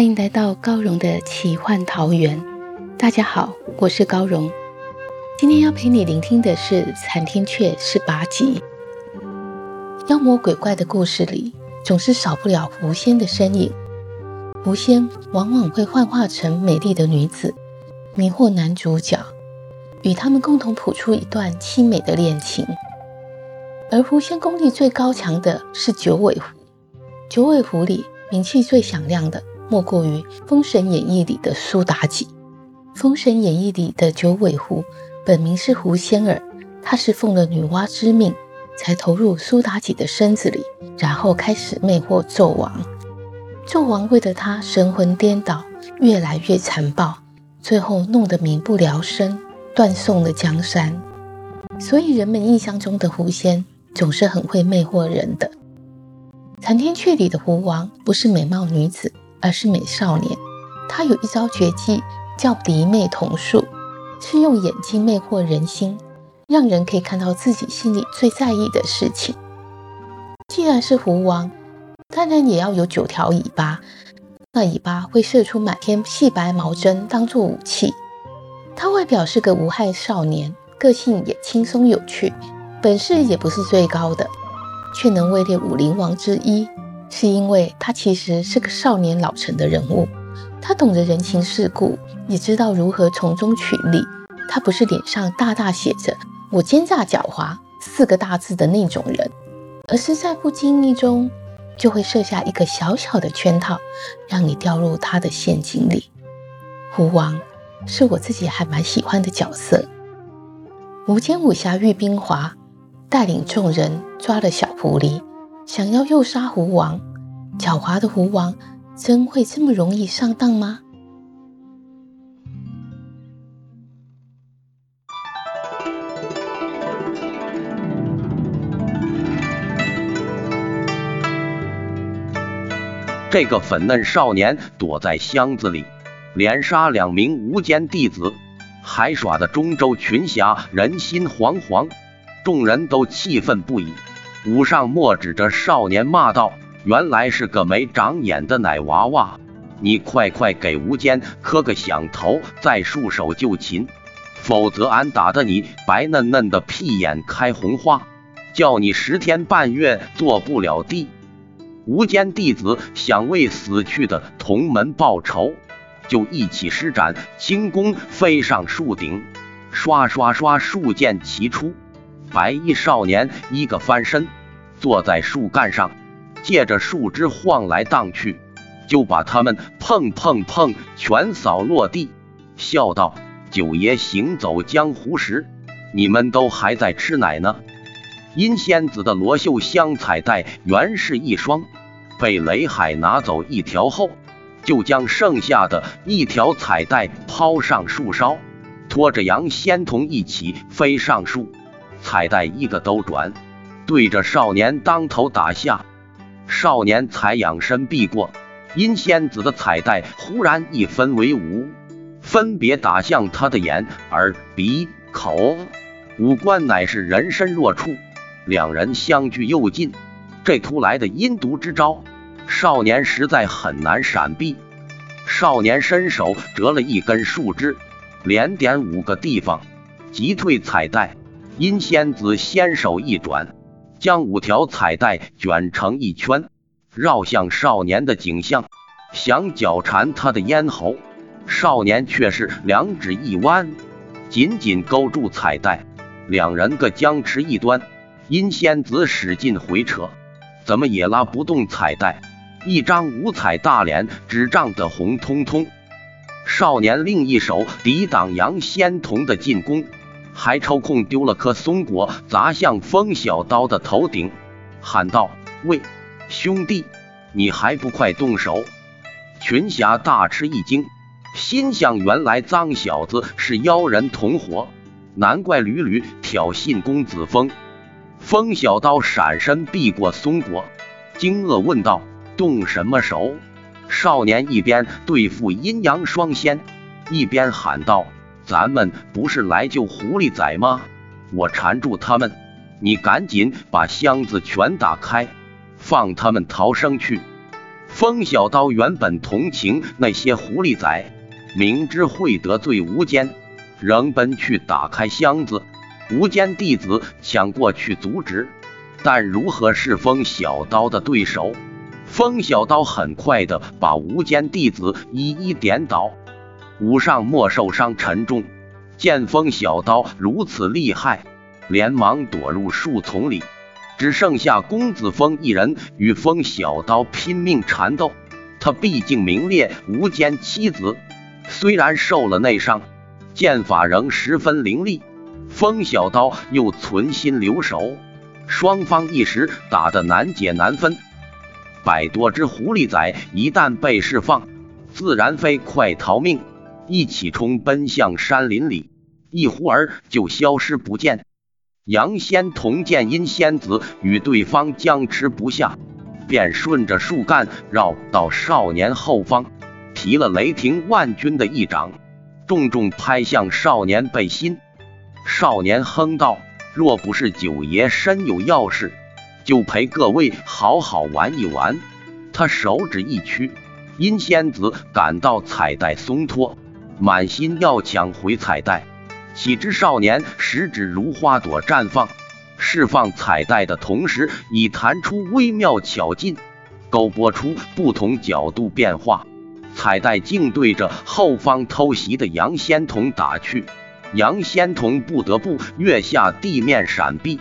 欢迎来到高荣的奇幻桃源。大家好，我是高荣。今天要陪你聆听的是《残天阙》十八集。妖魔鬼怪的故事里，总是少不了狐仙的身影。狐仙往往会幻化成美丽的女子，迷惑男主角，与他们共同谱出一段凄美的恋情。而狐仙功力最高强的是九尾狐。九尾狐里名气最响亮的。莫过于《封神演义》里的苏妲己。《封神演义》里的九尾狐本名是狐仙儿，她是奉了女娲之命才投入苏妲己的身子里，然后开始魅惑纣王。纣王为了她神魂颠倒，越来越残暴，最后弄得民不聊生，断送了江山。所以人们印象中的狐仙总是很会魅惑人的。《残天阙》里的狐王不是美貌女子。而是美少年，他有一招绝技叫离魅瞳术，是用眼睛魅惑人心，让人可以看到自己心里最在意的事情。既然是狐王，当然也要有九条尾巴，那尾巴会射出满天细白毛针当做武器。他外表是个无害少年，个性也轻松有趣，本事也不是最高的，却能位列武林王之一。是因为他其实是个少年老成的人物，他懂得人情世故，也知道如何从中取利。他不是脸上大大写着“我奸诈狡猾”四个大字的那种人，而是在不经意中就会设下一个小小的圈套，让你掉入他的陷阱里。狐王是我自己还蛮喜欢的角色。无间武侠玉冰华带领众人抓了小狐狸。想要诱杀狐王，狡猾的狐王真会这么容易上当吗？这个粉嫩少年躲在箱子里，连杀两名无间弟子，还耍的中州群侠人心惶惶，众人都气愤不已。武上墨指着少年骂道：“原来是个没长眼的奶娃娃！你快快给吴坚磕个响头，再束手就擒，否则俺打得你白嫩嫩的屁眼开红花，叫你十天半月做不了地！”吴间弟子想为死去的同门报仇，就一起施展轻功飞上树顶，刷刷刷，数剑齐出。白衣少年一个翻身，坐在树干上，借着树枝晃来荡去，就把他们碰碰碰全扫落地，笑道：“九爷行走江湖时，你们都还在吃奶呢。”阴仙子的罗绣香彩带原是一双，被雷海拿走一条后，就将剩下的一条彩带抛上树梢，拖着杨仙童一起飞上树。彩带一个兜转，对着少年当头打下，少年才仰身避过，阴仙子的彩带忽然一分为五，分别打向他的眼、耳、鼻、口，五官乃是人身若触。两人相距又近，这突来的阴毒之招，少年实在很难闪避。少年伸手折了一根树枝，连点五个地方，击退彩带。阴仙子纤手一转，将五条彩带卷成一圈，绕向少年的颈项，想绞缠他的咽喉。少年却是两指一弯，紧紧勾住彩带，两人各僵持一端。阴仙子使劲回扯，怎么也拉不动彩带，一张五彩大脸只涨得红彤彤。少年另一手抵挡杨仙童的进攻，还抽空丢了颗松果砸向风小刀的头顶，喊道：“喂，兄弟，你还不快动手！”群侠大吃一惊，心想：原来脏小子是妖人同伙，难怪屡屡挑衅公子峰。风小刀闪身避过松果，惊愕问道：“动什么手？”少年一边对付阴阳双仙，一边喊道：“咱们不是来救狐狸仔吗？我缠住他们，你赶紧把箱子全打开，放他们逃生去。”风小刀原本同情那些狐狸仔，明知会得罪无间，仍奔去打开箱子。无间弟子抢过去阻止，但如何是风小刀的对手？风小刀很快的把无间弟子一一点倒，武上莫受伤沉重。见风小刀如此厉害，连忙躲入树丛里，只剩下公子峰一人与风小刀拼命缠斗。他毕竟名列无间七子，虽然受了内伤，剑法仍十分凌厉。风小刀又存心留守，双方一时打得难解难分。百多只狐狸仔一旦被释放，自然飞快逃命，一起冲奔向山林里，一忽儿就消失不见。杨仙童见阴仙子与对方僵持不下，便顺着树干绕到少年后方，提了雷霆万钧的一掌，重重拍向少年背心。少年哼道：“若不是九爷身有要事。”就陪各位好好玩一玩。他手指一屈，阴仙子感到彩带松脱，满心要抢回彩带。岂知少年食指如花朵绽放，释放彩带的同时，已弹出微妙巧劲，勾拨出不同角度变化。彩带竟对着后方偷袭的杨仙童打去，杨仙童不得不跃下地面闪避。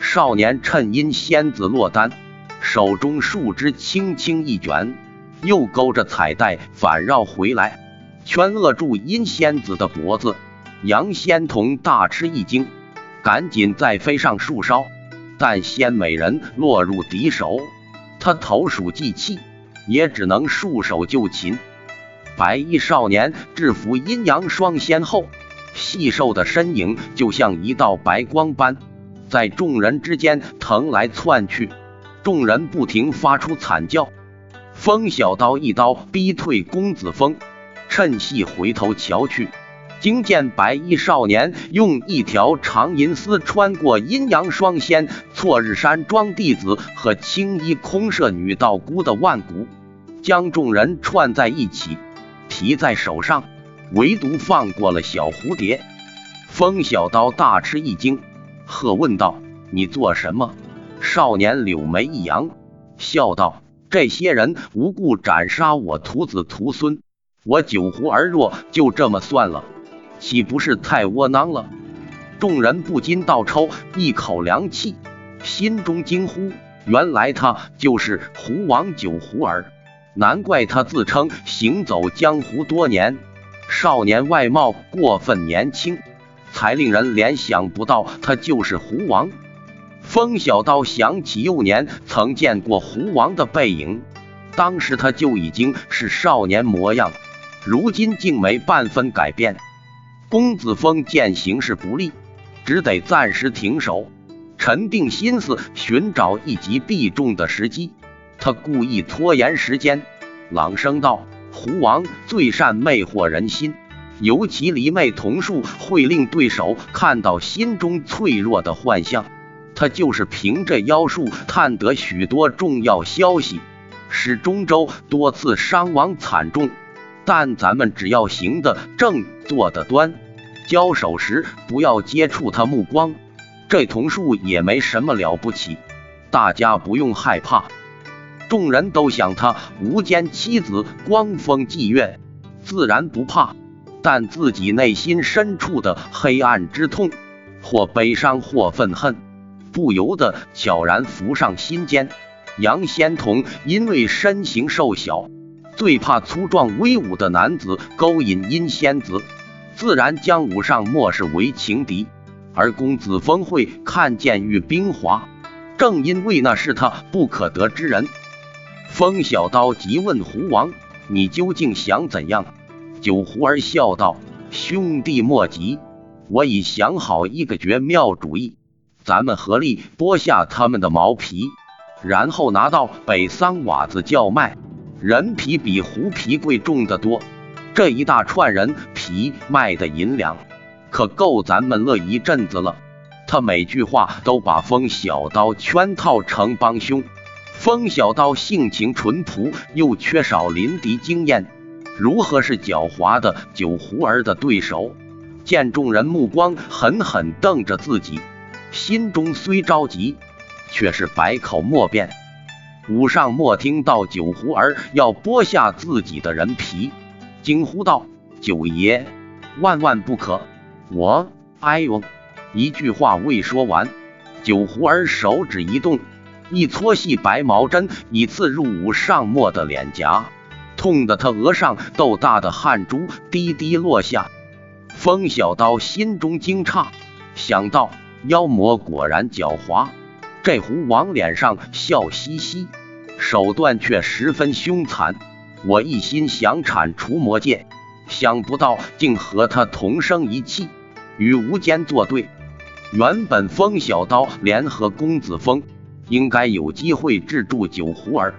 少年趁阴仙子落单，手中树枝轻轻一卷，又勾着彩带反绕回来，圈扼住阴仙子的脖子。杨仙童大吃一惊，赶紧再飞上树梢，但仙美人落入敌手，他投鼠忌器，也只能束手就擒。白衣少年制服阴阳双仙后，细瘦的身影就像一道白光般。在众人之间腾来窜去，众人不停发出惨叫。风小刀一刀逼退公子峰，趁隙回头瞧去，惊见白衣少年用一条长银丝穿过阴阳双仙、错日山庄弟子和青衣空舍女道姑的腕骨，将众人串在一起，提在手上，唯独放过了小蝴蝶。风小刀大吃一惊。喝问道：“你做什么？”少年柳眉一扬，笑道：“这些人无故斩杀我徒子徒孙，我九湖而弱，就这么算了，岂不是太窝囊了？”众人不禁倒抽一口凉气，心中惊呼：“原来他就是狐王九湖儿，难怪他自称行走江湖多年。少年外貌过分年轻。”才令人联想不到他就是狐王。风小刀想起幼年曾见过狐王的背影，当时他就已经是少年模样，如今竟没半分改变。公子峰见形势不利，只得暂时停手，沉定心思，寻找一击必中的时机。他故意拖延时间，朗声道：“狐王最善魅惑人心。”尤其离魅瞳术会令对手看到心中脆弱的幻象，他就是凭这妖术探得许多重要消息，使中州多次伤亡惨重。但咱们只要行得正，坐得端，交手时不要接触他目光，这桐树也没什么了不起，大家不用害怕。众人都想他无间妻子光风霁月，自然不怕。但自己内心深处的黑暗之痛，或悲伤，或愤恨，不由得悄然浮上心间。杨仙童因为身形瘦小，最怕粗壮威武的男子勾引阴仙子，自然将武上漠视为情敌。而公子峰会看见玉冰华，正因为那是他不可得之人。风小刀急问胡王：“你究竟想怎样？”九胡儿笑道：“兄弟莫急，我已想好一个绝妙主意。咱们合力剥下他们的毛皮，然后拿到北桑瓦子叫卖。人皮比狐皮贵重的多，这一大串人皮卖的银两。”可够咱们乐一阵子了。他每句话都把风小刀圈套成帮凶。风小刀性情淳朴，又缺少临敌经验，如何是狡猾的九狐儿的对手？见众人目光狠狠瞪着自己，心中虽着急，却是百口莫辩。武上莫听到九胡儿要剥下自己的人皮，惊呼道：“九爷，万万不可！”我哎呦！一句话未说完，九胡儿手指一动，一撮细白毛针已刺入武上墨的脸颊，痛得他额上豆大的汗珠滴滴落下。风小刀心中惊诧，想到妖魔果然狡猾。这胡王脸上笑嘻嘻，手段却十分凶残。我一心想铲除魔界，想不到竟和他同生一气。与无间作对，原本风小刀联合公子峰，应该有机会制住九狐儿，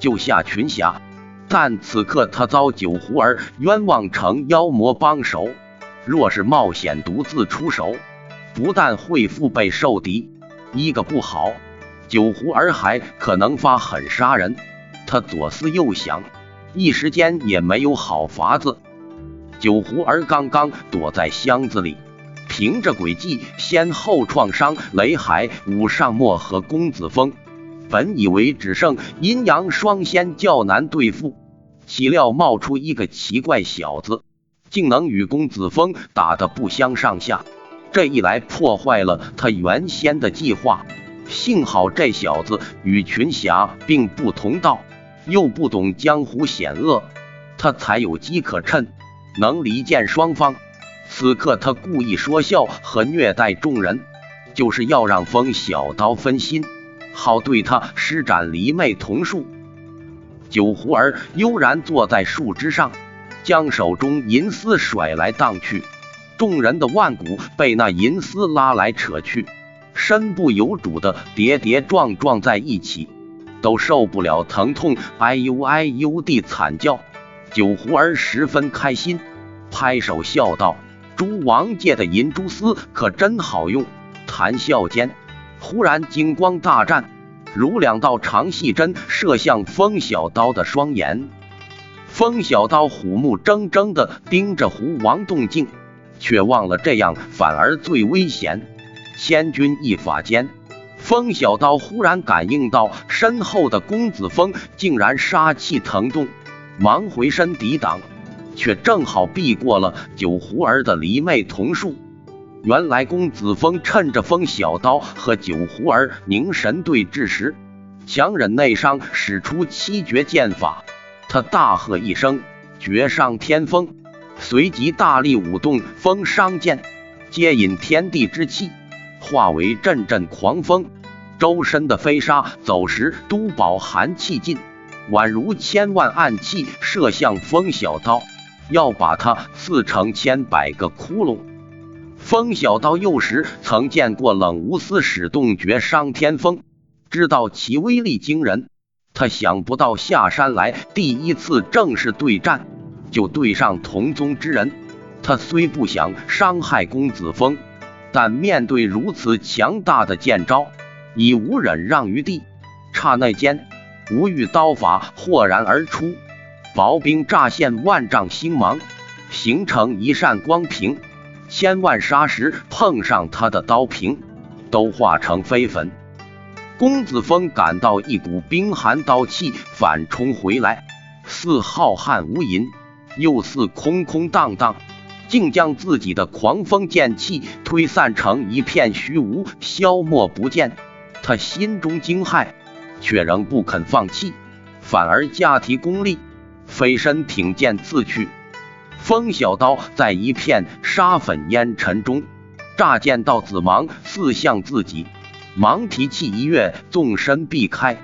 救下群侠。但此刻他遭九狐儿冤枉成妖魔帮手，若是冒险独自出手，不但会腹背受敌，一个不好，九湖儿还可能发狠杀人。他左思右想，一时间也没有好法子。九湖儿刚刚躲在箱子里。凭着诡计，先后创伤雷海、武上墨和公子峰，本以为只剩阴阳双仙较难对付，岂料冒出一个奇怪小子，竟能与公子峰打得不相上下。这一来，破坏了他原先的计划。幸好这小子与群侠并不同道，又不懂江湖险恶，他才有机可趁，能离间双方。此刻他故意说笑和虐待众人，就是要让风小刀分心，好对他施展离魅瞳术。九胡儿悠然坐在树枝上，将手中银丝甩来荡去，众人的腕骨被那银丝拉来扯去，身不由主的跌跌撞撞在一起，都受不了疼痛，哎呦哎呦地惨叫。九胡儿十分开心，拍手笑道。诸王界的银蛛丝可真好用。谈笑间，忽然金光大战，如两道长细针射向风小刀的双眼。风小刀虎目睁睁地盯着胡王动静，却忘了这样反而最危险。千钧一发间，风小刀忽然感应到身后的公子峰竟然杀气腾动，忙回身抵挡。却正好避过了九狐儿的离魅瞳术。原来公子峰趁着风小刀和九狐儿凝神对峙时，强忍内伤，使出七绝剑法。他大喝一声“绝上天风”，随即大力舞动风伤剑，接引天地之气，化为阵阵狂风，周身的飞沙走石都饱含气劲，宛如千万暗器射向风小刀。要把他刺成千百个窟窿。风小刀幼时曾见过冷无丝使动绝伤天风，知道其威力惊人。他想不到下山来第一次正式对战，就对上同宗之人。他虽不想伤害公子峰，但面对如此强大的剑招，已无忍让余地。刹那间，无欲刀法豁然而出。薄冰乍现万丈星芒，形成一扇光屏，千万沙石碰上他的刀屏，都化成飞粉。公子峰感到一股冰寒刀气反冲回来，似浩瀚无垠，又似空空荡荡，竟将自己的狂风剑气推散成一片虚无，消没不见。他心中惊骇，却仍不肯放弃，反而加提功力。飞身挺剑刺去。风小刀在一片沙粉烟尘中，乍见到子芒刺向自己，芒提气一跃，纵身避开。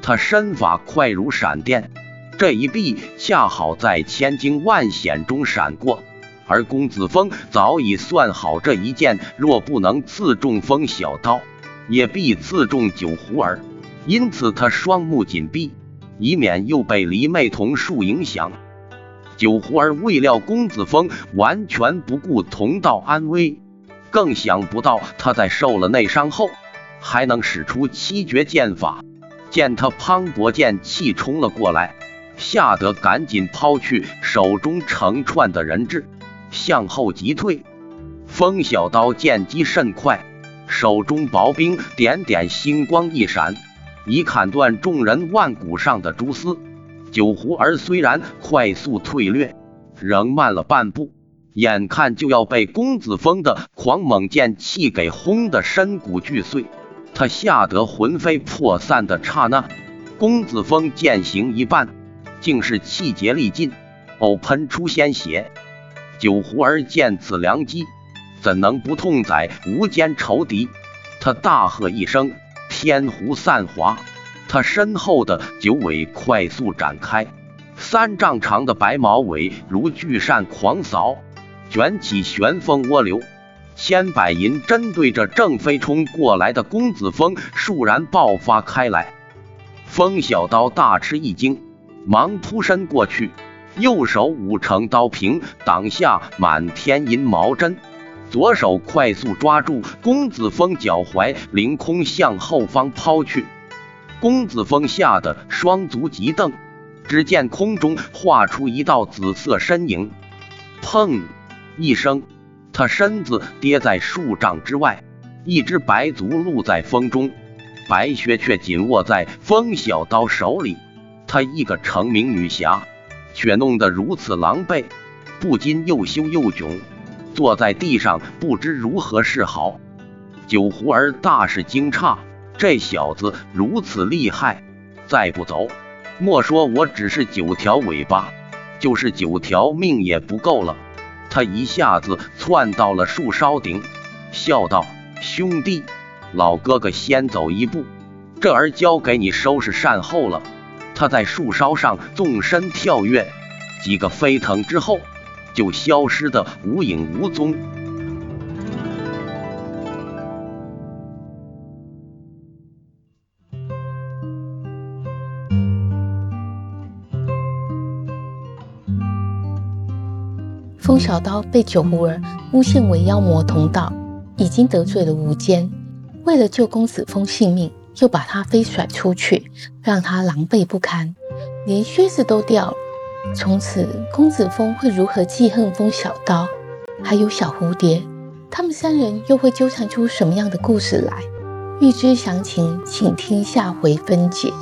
他身法快如闪电，这一避恰好在千惊万险中闪过。而公子峰早已算好这一剑，若不能刺中风小刀，也必刺中九狐儿。因此他双目紧闭，以免又被离魅瞳术影响。九狐儿未料公子峰完全不顾同道安危，更想不到他在受了内伤后还能使出七绝剑法。见他磅礴剑气冲了过来，吓得赶紧抛去手中成串的人质，向后急退。风小刀剑击甚快，手中薄冰点点星光一闪，已砍断众人腕骨上的蛛丝。九狐儿虽然快速退掠，仍慢了半步，眼看就要被公子峰的狂猛剑气给轰得身骨俱碎。他吓得魂飞魄散的刹那，公子峰剑行一半，竟是气竭力尽，呕喷出鲜血。九狐儿见此良机，怎能不痛宰无间仇敌？他大喝一声：“天狐散华！”他身后的九尾快速展开，三丈长的白毛尾如巨扇狂扫，卷起旋风涡流，千百银针对着正飞冲过来的公子峰倏然爆发开来。风小刀大吃一惊，忙扑身过去，右手五成刀平挡下满天银毛针，左手快速抓住公子峰脚踝，凌空向后方抛去。公子峰吓得双足急蹬，只见空中画出一道紫色身影，砰一声，他身子跌在数丈之外，一只白足露在风中，白靴却紧握在风小刀手里。他一个成名女侠，却弄得如此狼狈，不禁又羞又窘，坐在地上不知如何是好。九狐儿大是惊诧。这小子如此厉害，再不走，莫说我只是九条尾巴，就是九条命也不够了。他一下子窜到了树梢顶，笑道：“兄弟，老哥哥先走一步，这儿交给你收拾善后了。”他在树梢上纵身跳跃，几个飞腾之后，就消失的无影无踪。风小刀被九狐儿诬陷为妖魔同道，已经得罪了无间。为了救公子峰性命，又把他飞甩出去，让他狼狈不堪，连靴子都掉了。从此，公子峰会如何记恨风小刀，还有小蝴蝶？他们三人又会纠缠出什么样的故事来？欲知详情，请听下回分解。